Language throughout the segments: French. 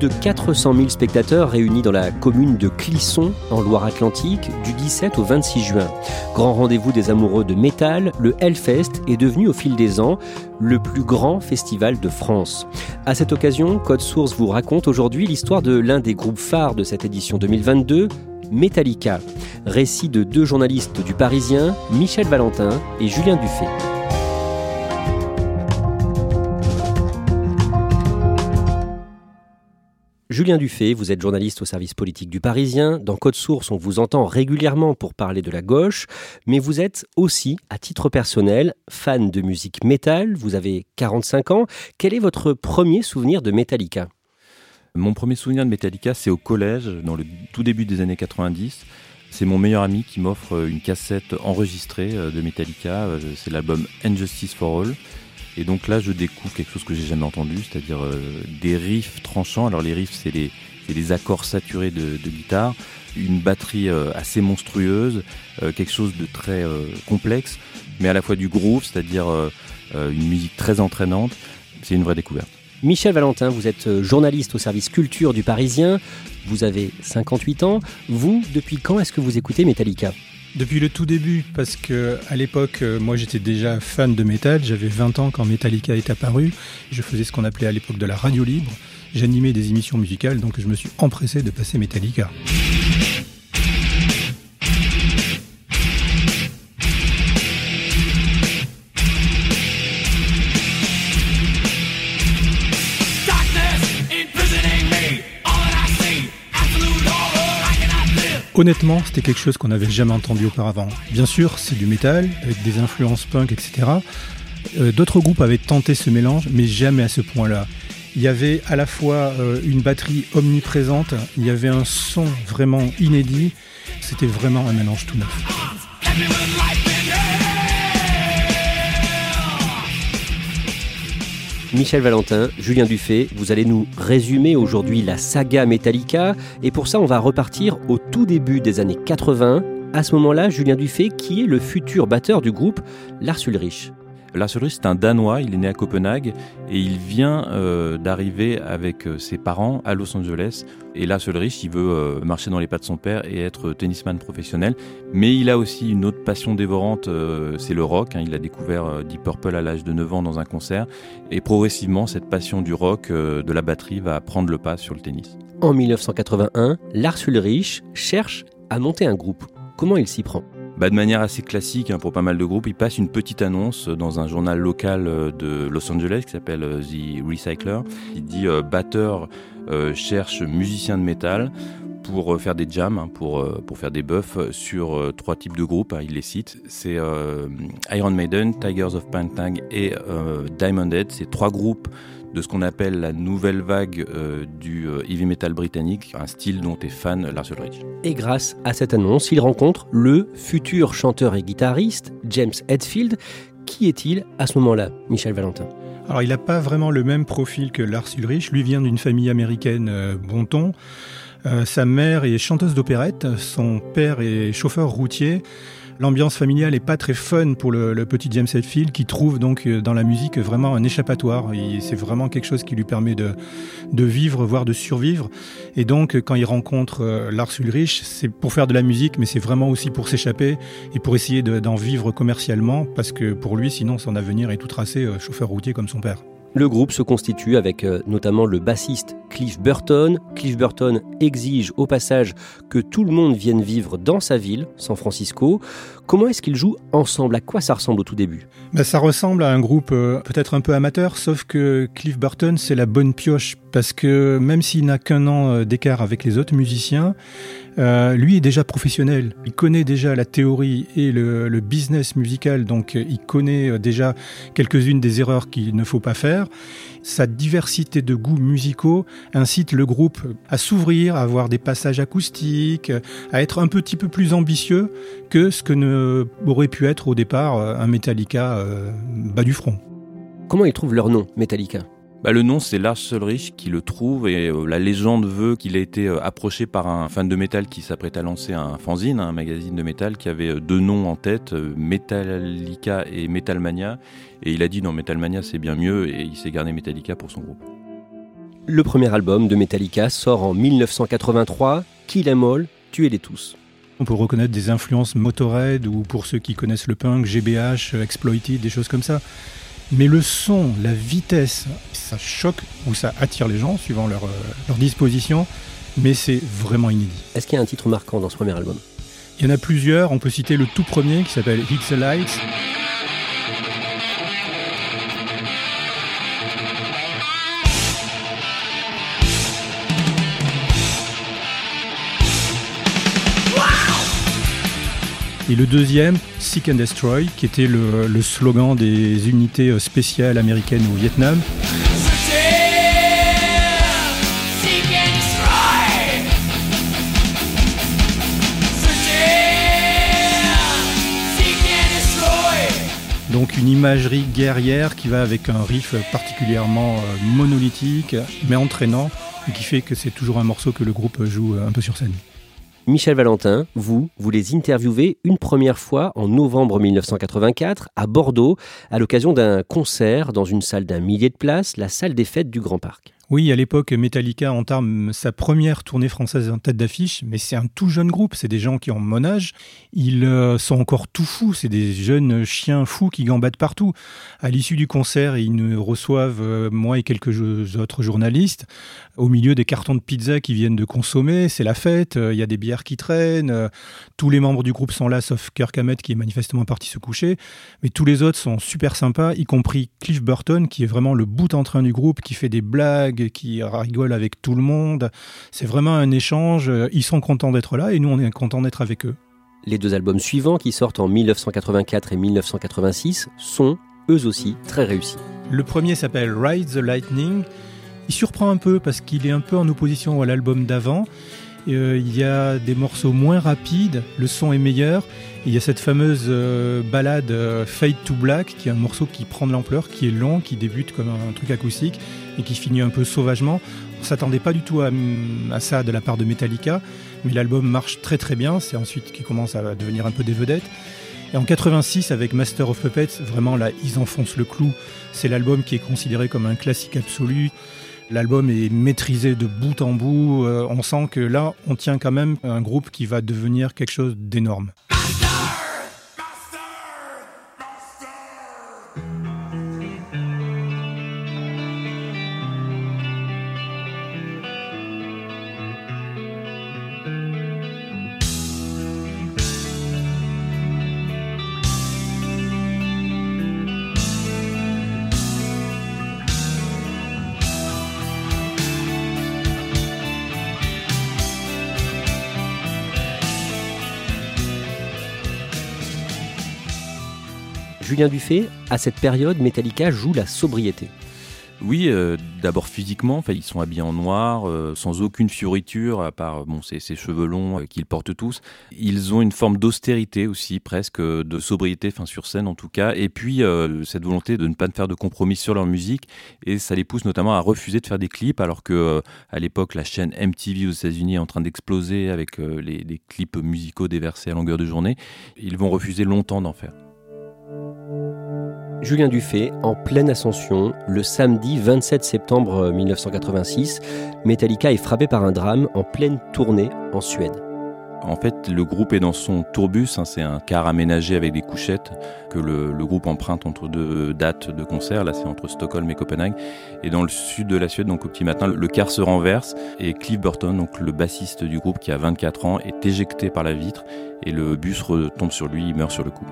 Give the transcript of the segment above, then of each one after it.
De 400 000 spectateurs réunis dans la commune de Clisson, en Loire-Atlantique, du 17 au 26 juin. Grand rendez-vous des amoureux de métal, le Hellfest est devenu au fil des ans le plus grand festival de France. À cette occasion, Code Source vous raconte aujourd'hui l'histoire de l'un des groupes phares de cette édition 2022, Metallica. Récit de deux journalistes du Parisien, Michel Valentin et Julien Dufay. Julien Dufay, vous êtes journaliste au service politique du Parisien. Dans Code Source, on vous entend régulièrement pour parler de la gauche, mais vous êtes aussi, à titre personnel, fan de musique métal. Vous avez 45 ans. Quel est votre premier souvenir de Metallica? Mon premier souvenir de Metallica, c'est au collège, dans le tout début des années 90. C'est mon meilleur ami qui m'offre une cassette enregistrée euh, de Metallica. Euh, c'est l'album Injustice for All. Et donc là, je découvre quelque chose que j'ai jamais entendu, c'est-à-dire euh, des riffs tranchants. Alors les riffs, c'est les, accords saturés de, guitare, une batterie euh, assez monstrueuse, euh, quelque chose de très complexe, mais à la fois du groove, c'est-à-dire une musique très entraînante. C'est une vraie découverte. Michel Valentin, vous êtes journaliste au service culture du Parisien. Vous avez 58 ans. Vous, depuis quand est-ce que vous écoutez Metallica? Depuis le tout début, parce que à l'époque, euh, moi j'étais déjà fan de métal, j'avais 20 ans quand Metallica est apparu, je faisais ce qu'on appelait à l'époque de la radio libre, j'animais des émissions musicales, donc je me suis empressé de passer Metallica. Honnêtement, c'était quelque chose qu'on n'avait jamais entendu auparavant. Bien sûr, c'est du métal, avec des influences punk, etc. Euh, d'autres groupes avaient tenté ce mélange, mais jamais à ce point-là. Il y avait à la fois euh, une batterie omniprésente, il y avait un son vraiment inédit, c'était vraiment un mélange tout neuf. Michel Valentin, Julien Dufay, vous allez nous résumer aujourd'hui la saga Metallica et pour ça on va repartir au tout début des années 80. À ce moment-là, Julien Dufay, qui est le futur batteur du groupe Lars Ulrich Lars Ulrich, c'est un Danois, il est né à Copenhague et il vient euh, d'arriver avec euh, ses parents à Los Angeles. Et Lars Ulrich, il veut euh, marcher dans les pas de son père et être tennisman professionnel. Mais il a aussi une autre passion dévorante, c'est le rock. Hein. Il a découvert Deep Purple à l'âge de 9 ans dans un concert. Et progressivement, cette passion du rock, de la batterie, va prendre le pas sur le tennis. En 1981, Lars Ulrich cherche à monter un groupe. Comment il s'y prend? Bah, de manière assez classique hein, pour pas mal de groupes, il passe une petite annonce dans un journal local euh, de Los Angeles qui s'appelle euh, The Recycler. Il dit euh, batteur cherche musicien de métal pour faire des jams, hein, pour, pour faire des buffs sur trois types de groupes. Hein, il les cite. C'est Iron Maiden, Tigers of Pantang et Diamond Head. C'est trois groupes de ce qu'on appelle la nouvelle vague euh, du euh, heavy metal britannique, un style dont est fan Lars Ulrich. Et grâce à cette annonce, il rencontre le futur chanteur et guitariste James Hetfield. Qui est-il à ce moment-là, Michel Valentin? Alors, il n'a pas vraiment le même profil que Lars Ulrich. Lui vient d'une famille américaine euh, bon ton. sa mère est chanteuse d'opérette, son père est chauffeur routier. L'ambiance familiale est pas très fun pour le, petit James Hetfield qui trouve donc euh, dans la musique vraiment un échappatoire. C'est vraiment quelque chose qui lui permet de, vivre, voire de survivre. Et donc quand il rencontre euh, Lars Ulrich, c'est pour faire de la musique, mais c'est vraiment aussi pour s'échapper et pour essayer d'en vivre commercialement parce que pour lui, sinon son avenir est tout tracé euh, chauffeur routier comme son père. Le groupe se constitue avec euh, notamment le bassiste Cliff Burton. Cliff Burton exige au passage que tout le monde vienne vivre dans sa ville, San Francisco. Comment est-ce qu'ils jouent ensemble? À quoi ça ressemble au tout début? Ben, Ça ressemble à un groupe euh, peut-être un peu amateur, sauf que Cliff Burton, c'est la bonne pioche, parce que même s'il n'a qu'un an euh, d'écart avec les autres musiciens, euh, lui est déjà professionnel. Il connaît déjà la théorie et le, le business musical, donc il connaît déjà quelques-unes des erreurs qu'il ne faut pas faire. Sa diversité de goûts musicaux incite le groupe à s'ouvrir, à avoir des passages acoustiques, à être un petit peu plus ambitieux que ce que ne aurait pu être au départ un Metallica euh, bas du front. Comment ils trouvent leur nom, Metallica? Bah, le nom, c'est Lars Ulrich qui le trouve et euh, la légende veut qu'il ait été euh, approché par un fan de métal qui s'apprête à lancer un fanzine, un magazine de métal qui avait euh, deux noms en tête, Metallica et Metalmania. Et il a dit non, Metalmania c'est bien mieux et il s'est gardé Metallica pour son groupe. Le premier album de Metallica sort en 1983, Kill Em All, Tuez-les tous. On peut reconnaître des influences Motorhead ou pour ceux qui connaissent le punk, GBH, Exploited, des choses comme ça. Mais le son, la vitesse, ça choque ou ça attire les gens suivant leur, euh, leur disposition, mais c'est vraiment inédit. Est-ce qu'il y a un titre marquant dans ce premier album? Il y en a plusieurs, on peut citer le tout premier qui s'appelle Hit the Lights. Et le deuxième, Seek and Destroy, qui était le, slogan des unités euh, spéciales américaines au Vietnam. Donc une imagerie guerrière qui va avec un riff particulièrement euh, monolithique mais entraînant et qui fait que c'est toujours un morceau que le groupe joue euh, un peu sur scène. Michel Valentin, vous, vous les interviewez une première fois en novembre 1984 à Bordeaux à l'occasion d'un concert dans une salle d'un millier de places, la salle des fêtes du Grand Parc. Oui, à l'époque, Metallica entame sa première tournée française en tête d'affiche, mais c'est un tout jeune groupe, c'est des gens qui ont mon âge, ils euh, sont encore tout fous, c'est des jeunes chiens fous qui gambadent partout. À l'issue du concert, ils nous reçoivent, euh, moi et quelques autres journalistes, au milieu des cartons de pizza qui viennent de consommer, c'est la fête, euh, il y a des bières qui traînent, tous les membres du groupe sont là, sauf Kirk Hammett qui est manifestement parti se coucher, mais tous les autres sont super sympas, y compris Cliff Burton, qui est vraiment le bout en train du groupe, qui fait des blagues, qui rigolent avec tout le monde. C'est vraiment un échange. Ils sont contents d'être là et nous, on est contents d'être avec eux. Les deux albums suivants, qui sortent en 1984 et 1986, sont eux aussi très réussis. Le premier s'appelle Ride the Lightning. Il surprend un peu parce qu'il est un peu en opposition à l'album d'avant. Euh, il y a des morceaux moins rapides, le son est meilleur. il y a cette fameuse euh, balade euh, Fade to Black, qui est un morceau qui prend de l'ampleur, qui est long, qui débute comme un, truc acoustique et qui finit un peu sauvagement. On s'attendait pas du tout à, ça de la part de Metallica, mais l'album marche très très bien. C'est ensuite qu'il commence à devenir un peu des vedettes. Et en 86, avec Master of Puppets, vraiment là, ils enfoncent le clou. C'est l'album qui est considéré comme un classique absolu. L'album est maîtrisé de bout en bout. Euh, on sent que là, on tient quand même un groupe qui va devenir quelque chose d'énorme. Julien Dufay, à cette période, Metallica joue la sobriété. Oui, euh, d'abord physiquement, ils sont habillés en noir, euh, sans aucune fioriture, à part bon, ces, cheveux longs euh, qu'ils portent tous. Ils ont une forme d'austérité aussi, presque, de sobriété, enfin sur scène en tout cas, et puis cette volonté de ne pas faire de compromis sur leur musique, et ça les pousse notamment à refuser de faire des clips, alors que à l'époque la chaîne MTV aux États-Unis est en train d'exploser avec les clips musicaux déversés à longueur de journée. Ils vont refuser longtemps d'en faire. Julien Dufay, en pleine ascension, le samedi 27 septembre 1986, Metallica est frappé par un drame en pleine tournée en Suède. En fait, le groupe est dans son tourbus, hein, c'est un car aménagé avec des couchettes que le, groupe emprunte entre deux dates de concert, là c'est entre Stockholm et Copenhague. Et dans le sud de la Suède, donc au petit matin, le car se renverse et Cliff Burton, le bassiste du groupe qui a 24 ans, est éjecté par la vitre et le bus retombe sur lui, il meurt sur le coup.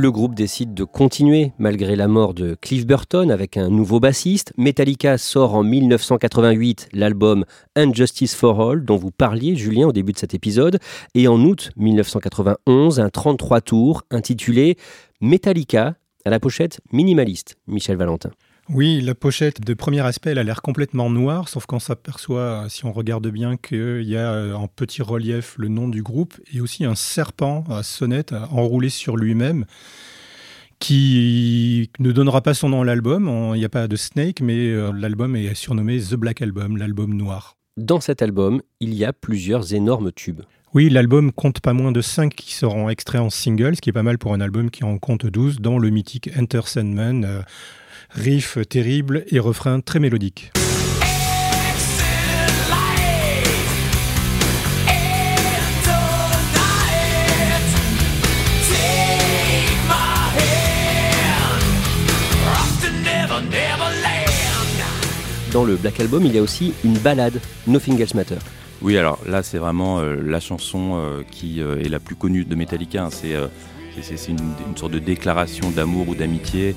Le groupe décide de continuer malgré la mort de Cliff Burton avec un nouveau bassiste. Metallica sort en 1988 l'album Unjustice for All dont vous parliez Julien au début de cet épisode et en août 1991 un 33 tours intitulé Metallica à la pochette minimaliste Michel Valentin. Oui, la pochette de premier aspect, elle a l'air complètement noire, sauf qu'on s'aperçoit, si on regarde bien, qu'il y a euh, en petit relief le nom du groupe et aussi un serpent à sonnette enroulé sur lui-même qui ne donnera pas son nom à l'album. Il n'y a pas de Snake, mais euh, l'album est surnommé The Black Album, l'album noir. Dans cet album, il y a plusieurs énormes tubes. Oui, l'album compte pas moins de 5 qui seront extraits en single, ce qui est pas mal pour un album qui en compte 12, dans le mythique Enter Sandman, euh, riff terrible et refrain très mélodique. Dans le Black Album, il y a aussi une balade, Nothing Else Matter. Oui, alors là, c'est vraiment euh, la chanson euh, qui est la plus connue de Metallica. Hein. C'est une, sorte de déclaration d'amour ou d'amitié.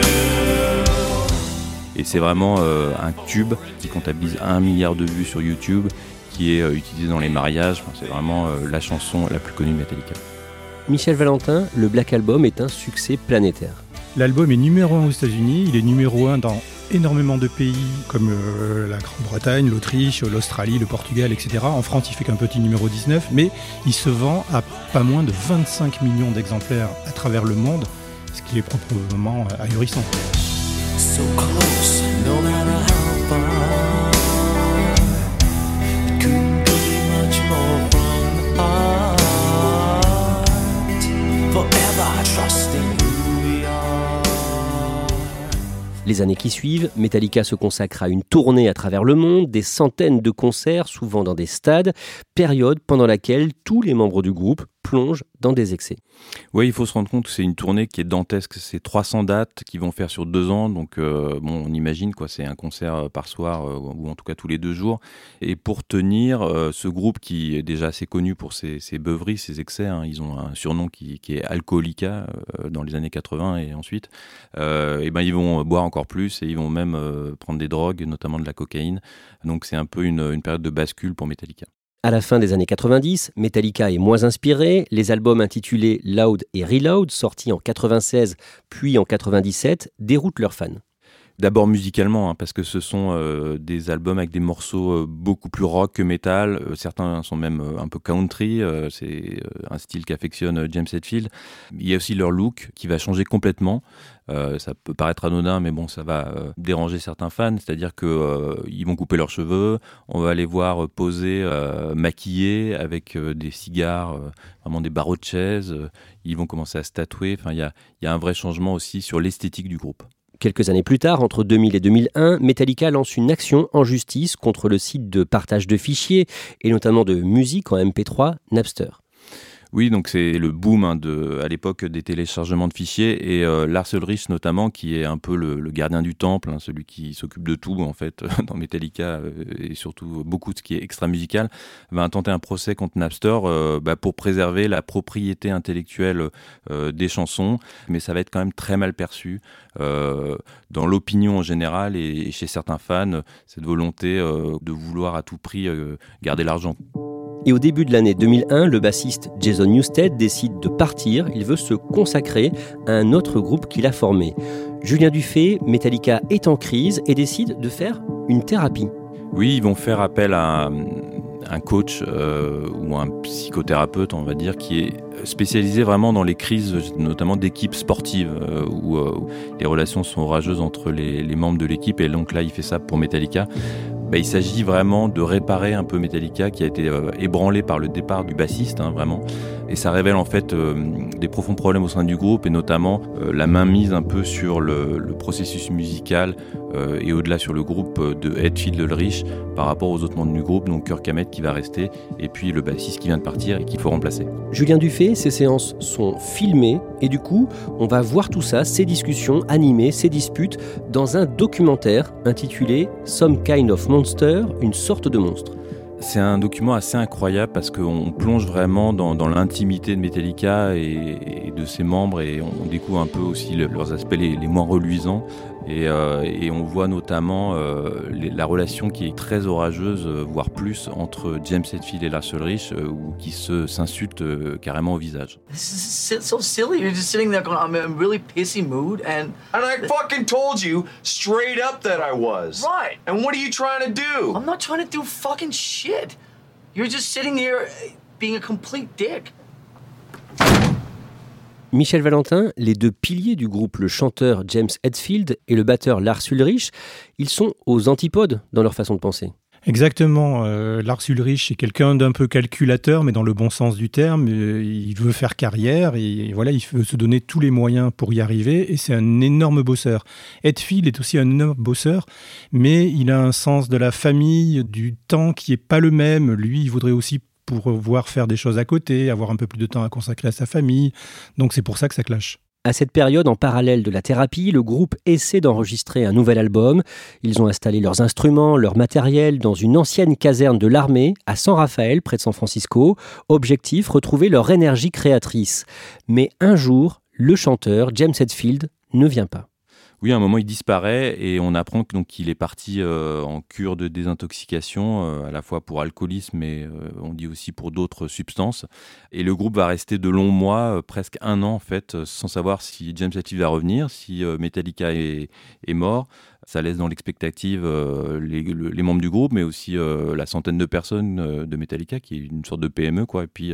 Et c'est vraiment euh, un tube qui comptabilise un milliard de vues sur YouTube qui est euh, utilisé dans les mariages. c'est vraiment euh, la chanson la plus connue de Metallica. Michel Valentin, le Black Album est un succès planétaire. L'album est numéro un aux États-Unis, il est numéro un dans énormément de pays comme euh, la Grande-Bretagne, l'Autriche, l'Australie, le Portugal, etc. En France, il fait qu'un petit numéro 19, mais il se vend à pas moins de 25 millions d'exemplaires à travers le monde, ce qui est proprement ahurissant. Les années qui suivent, Metallica se consacre à une tournée à travers le monde, des centaines de concerts, souvent dans des stades, période pendant laquelle tous les membres du groupe plonge dans des excès. Oui, il faut se rendre compte que c'est une tournée qui est dantesque. C'est 300 dates qu'ils vont faire sur deux ans. Donc, euh, bon, on imagine, quoi, c'est un concert euh, par soir, euh, ou en tout cas tous les deux jours. Et pour tenir ce groupe qui est déjà assez connu pour ses, beuveries, ses excès, hein, ils ont un surnom qui, est Alcoolica dans les années 80 et ensuite, et ben, ils vont boire encore plus et ils vont même prendre des drogues, notamment de la cocaïne. Donc, c'est un peu une période de bascule pour Metallica. À la fin des années 90, Metallica est moins inspiré. Les albums intitulés Loud et Reload, sortis en 96 puis en 97, déroutent leurs fans. D'abord musicalement, hein, parce que ce sont euh, des albums avec des morceaux euh, beaucoup plus rock que metal. Euh, certains sont même un peu country. c'est un style qu'affectionne James Hetfield. Il y a aussi leur look qui va changer complètement. ça peut paraître anodin, mais bon, ça va déranger certains fans. C'est-à-dire qu'ils vont couper leurs cheveux, on va les voir poser maquillés avec des cigares, vraiment des barreaux de chaise. ils vont commencer à se tatouer. Enfin, il y a un vrai changement aussi sur l'esthétique du groupe. Quelques années plus tard, entre 2000 et 2001, Metallica lance une action en justice contre le site de partage de fichiers et notamment de musique en MP3 Napster. Oui, donc c'est le boom hein, de, à l'époque des téléchargements de fichiers et euh, Lars Ulrich notamment, qui est un peu le, gardien du temple, hein, celui qui s'occupe de tout en fait dans Metallica euh, et surtout beaucoup de ce qui est extra musical, va intenter un procès contre Napster euh, bah, pour préserver la propriété intellectuelle des chansons, mais ça va être quand même très mal perçu dans l'opinion en général et, chez certains fans, cette volonté de vouloir à tout prix garder l'argent. Et au début de l'année 2001, le bassiste Jason Newsted décide de partir. Il veut se consacrer à un autre groupe qu'il a formé. Julien Dufay, Metallica est en crise et décide de faire une thérapie. Oui, ils vont faire appel à un coach euh, ou un psychothérapeute, on va dire, qui est spécialisé vraiment dans les crises, notamment d'équipes sportives, euh, où, euh, où, les relations sont orageuses entre les membres de l'équipe. Et donc là, il fait ça pour Metallica. Bah, il s'agit vraiment de réparer un peu Metallica qui a été euh, ébranlé par le départ du bassiste, hein, vraiment. Et ça révèle en fait euh, des profonds problèmes au sein du groupe et notamment euh, la mainmise un peu sur le, processus musical et au-delà sur le groupe de Hetfield Ulrich par rapport aux autres membres du groupe, donc Kirk Hammett qui va rester et puis le bassiste qui vient de partir et qu'il faut remplacer. Julien Dufay, ces séances sont filmées et du coup, on va voir tout ça, ces discussions animées, ces disputes, dans un documentaire intitulé Some Kind of Monster, une sorte de monstre. C'est un document assez incroyable parce qu'on plonge vraiment dans, l'intimité de Metallica et, de ses membres et on découvre un peu aussi leurs aspects les, moins reluisants. Euh, et, on voit notamment euh, la relation qui est très orageuse, euh, voire plus, entre James Hetfield et Lars Ulrich, ou qui se s'insultent carrément au visage. C'est so silly. You're just sitting there going, I'm in a really pissy mood, and and I fucking told you straight up that I was. Right. And what are you trying to do? I'm not trying to do fucking shit. You're just sitting here being a complete dick. Michel Valentin, les deux piliers du groupe, le chanteur James Hetfield et le batteur Lars Ulrich, ils sont aux antipodes dans leur façon de penser. Exactement. Euh, Lars Ulrich est quelqu'un d'un peu calculateur, mais dans le bon sens du terme. Euh, il veut faire carrière et voilà, il veut se donner tous les moyens pour y arriver. Et c'est un énorme bosseur. Hetfield est aussi un énorme bosseur, mais il a un sens de la famille, du temps qui est pas le même. Lui, il voudrait aussi pour faire des choses à côté, avoir un peu plus de temps à consacrer à sa famille. Donc c'est pour ça que ça clash. À cette période, en parallèle de la thérapie, le groupe essaie d'enregistrer un nouvel album. Ils ont installé leurs instruments, leur matériel dans une ancienne caserne de l'armée à San Rafael, près de San Francisco. Objectif, retrouver leur énergie créatrice. Mais un jour, le chanteur James Hetfield ne vient pas. Oui, à un moment, il disparaît et on apprend qu'il est parti euh, en cure de désintoxication, euh, à la fois pour alcoolisme, mais euh, on dit aussi pour d'autres substances. Et le groupe va rester de longs mois, presque un an en fait, sans savoir si James Hetfield va revenir, si Metallica est, mort. Ça laisse dans l'expectative les, membres du groupe, mais aussi la centaine de personnes de Metallica, qui est une sorte de PME, quoi, et puis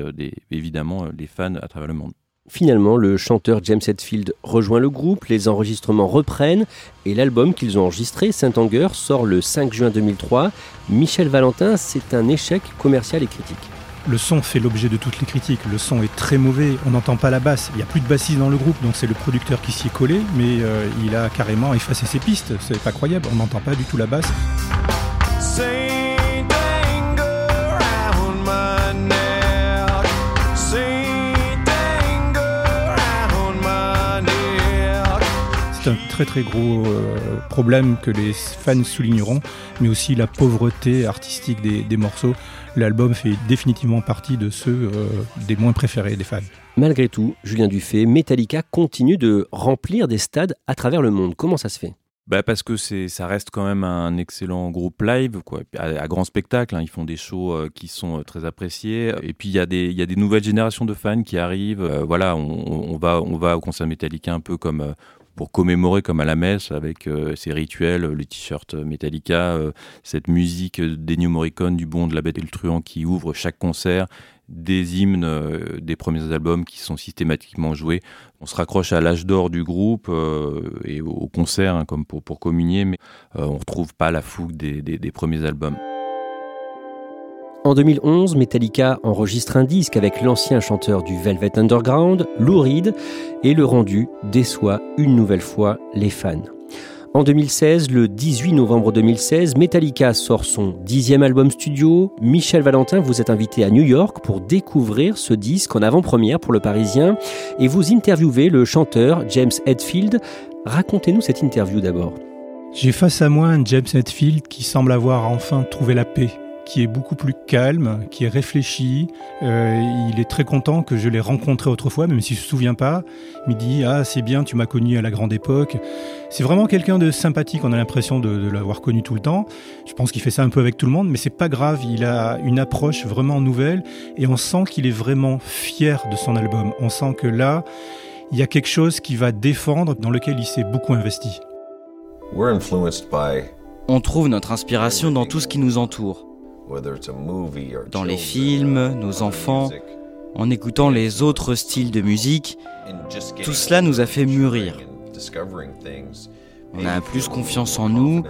évidemment les fans à travers le monde. Finalement, le chanteur James Hetfield rejoint le groupe, les enregistrements reprennent et l'album qu'ils ont enregistré, Saint Anger, sort le 5 juin 2003. Michel Valentin, c'est un échec commercial et critique. Le son fait l'objet de toutes les critiques. Le son est très mauvais, on n'entend pas la basse. Il n'y a plus de bassiste dans le groupe, donc c'est le producteur qui s'y est collé, mais euh, il a carrément effacé ses pistes. C'est pas croyable, on n'entend pas du tout la basse. Très très gros euh, problème que les fans souligneront, mais aussi la pauvreté artistique des, morceaux. L'album fait définitivement partie de ceux euh, des moins préférés des fans. Malgré tout, Julien Dufay, Metallica continue de remplir des stades à travers le monde. Comment ça se fait? Bah parce que c'est, ça reste quand même un excellent groupe live, quoi. À, grand spectacle, hein. ils font des shows euh, qui sont très appréciés. Et puis il y a des, il y a des nouvelles générations de fans qui arrivent. voilà, on, on, va, on va au concert Metallica un peu comme pour commémorer comme à la messe avec euh, ces rituels, le t-shirt Metallica, euh, cette musique d'Ennio Morricone, du bon, de la bête et le truand qui ouvre chaque concert, des hymnes euh, des premiers albums qui sont systématiquement joués. On se raccroche à l'âge d'or du groupe et au concert hein, comme pour, communier, mais on ne retrouve pas la fougue des premiers albums. En 2011, Metallica enregistre un disque avec l'ancien chanteur du Velvet Underground, Lou Reed, et le rendu déçoit une nouvelle fois les fans. En 2016, le 18 novembre 2016, Metallica sort son dixième album studio. Michel Valentin, vous êtes invité à New York pour découvrir ce disque en avant-première pour le Parisien et vous interviewez le chanteur James Hetfield. Racontez-nous cette interview d'abord. J'ai face à moi un James Hetfield qui semble avoir enfin trouvé la paix qui est beaucoup plus calme, qui est réfléchi. Euh, il est très content que je l'ai rencontré autrefois, même s'il ne se souvient pas. Il me dit Ah, c'est bien, tu m'as connu à la grande époque. C'est vraiment quelqu'un de sympathique, on a l'impression de, l'avoir connu tout le temps. Je pense qu'il fait ça un peu avec tout le monde, mais c'est pas grave, il a une approche vraiment nouvelle et on sent qu'il est vraiment fier de son album. On sent que là, il y a quelque chose qui va défendre, dans lequel il s'est beaucoup investi. On trouve notre inspiration dans tout ce qui nous entoure dans les films, nos enfants, en écoutant les autres styles de musique, tout cela nous a fait mûrir. On a plus confiance en nous,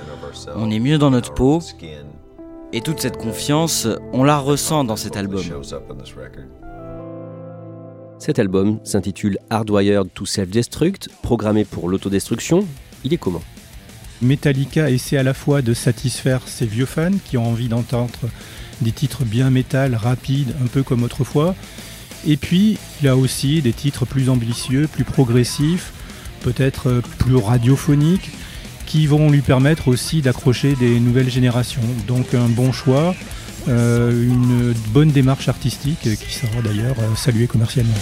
on est mieux dans notre peau, et toute cette confiance, on la ressent dans cet album. Cet album s'intitule Hardwired to Self-Destruct, programmé pour l'autodestruction. Il est comment? Metallica essaie à la fois de satisfaire ses vieux fans qui ont envie d'entendre des titres bien métal, rapides, un peu comme autrefois. Et puis, il a aussi des titres plus ambitieux, plus progressifs, peut-être plus radiophoniques, qui vont lui permettre aussi d'accrocher des nouvelles générations. Donc un bon choix, euh, une bonne démarche artistique qui sera d'ailleurs euh, saluée commercialement.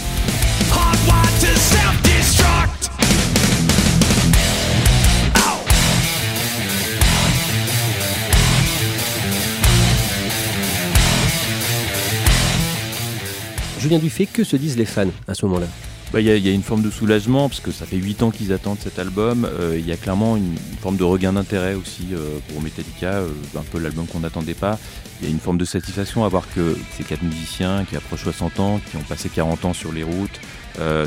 Julien Dufay, que se disent les fans à ce moment-là? Bah, il y, a une forme de soulagement parce que ça fait 8 ans qu'ils attendent cet album. Euh, il y a clairement une, forme de regain d'intérêt aussi euh, pour Metallica, euh, un peu l'album qu'on n'attendait pas. Il y a une forme de satisfaction à voir que ces quatre musiciens qui approchent 60 ans, qui ont passé 40 ans sur les routes,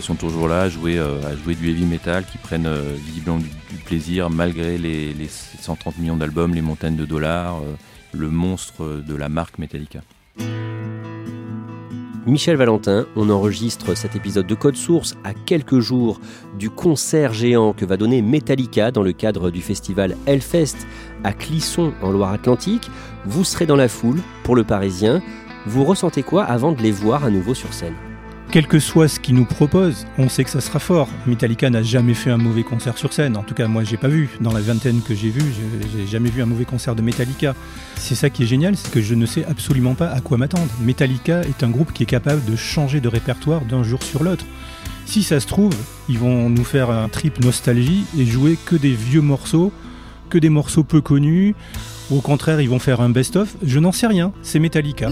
sont toujours là à jouer, du heavy metal, qui prennent visiblement du, plaisir malgré les 130 millions d'albums, les montagnes de dollars, le monstre de la marque Metallica. Michel Valentin, on enregistre cet épisode de Code Source à quelques jours du concert géant que va donner Metallica dans le cadre du festival Hellfest à Clisson en Loire-Atlantique. Vous serez dans la foule pour le Parisien. Vous ressentez quoi avant de les voir à nouveau sur scène? Quel que soit ce qu'ils nous proposent, on sait que ça sera fort. Metallica n'a jamais fait un mauvais concert sur scène. En tout cas, moi, j'ai pas vu. Dans la vingtaine que j'ai vu, j'ai jamais vu un mauvais concert de Metallica. C'est ça qui est génial, c'est que je ne sais absolument pas à quoi m'attendre. Metallica est un groupe qui est capable de changer de répertoire d'un jour sur l'autre. Si ça se trouve, ils vont nous faire un trip nostalgie et jouer que des vieux morceaux, que des morceaux peu connus. Au contraire, ils vont faire un best-of. Je n'en sais rien. C'est Metallica.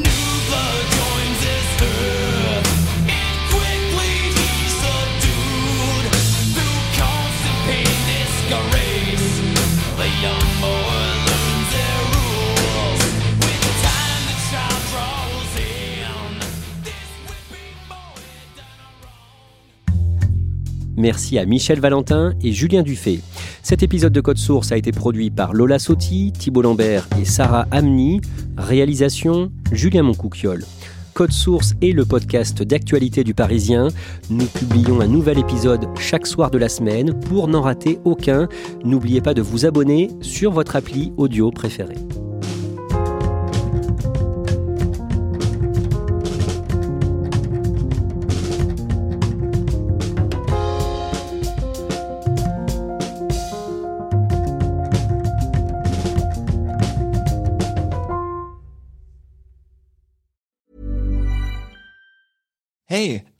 Merci à Michel Valentin et Julien Dufay. Cet épisode de Code Source a été produit par Lola Sotti, Thibault Lambert et Sarah Amni. Réalisation Julien Moncouquiole. Code Source est le podcast d'actualité du Parisien. Nous publions un nouvel épisode chaque soir de la semaine. Pour n'en rater aucun, n'oubliez pas de vous abonner sur votre appli audio préférée.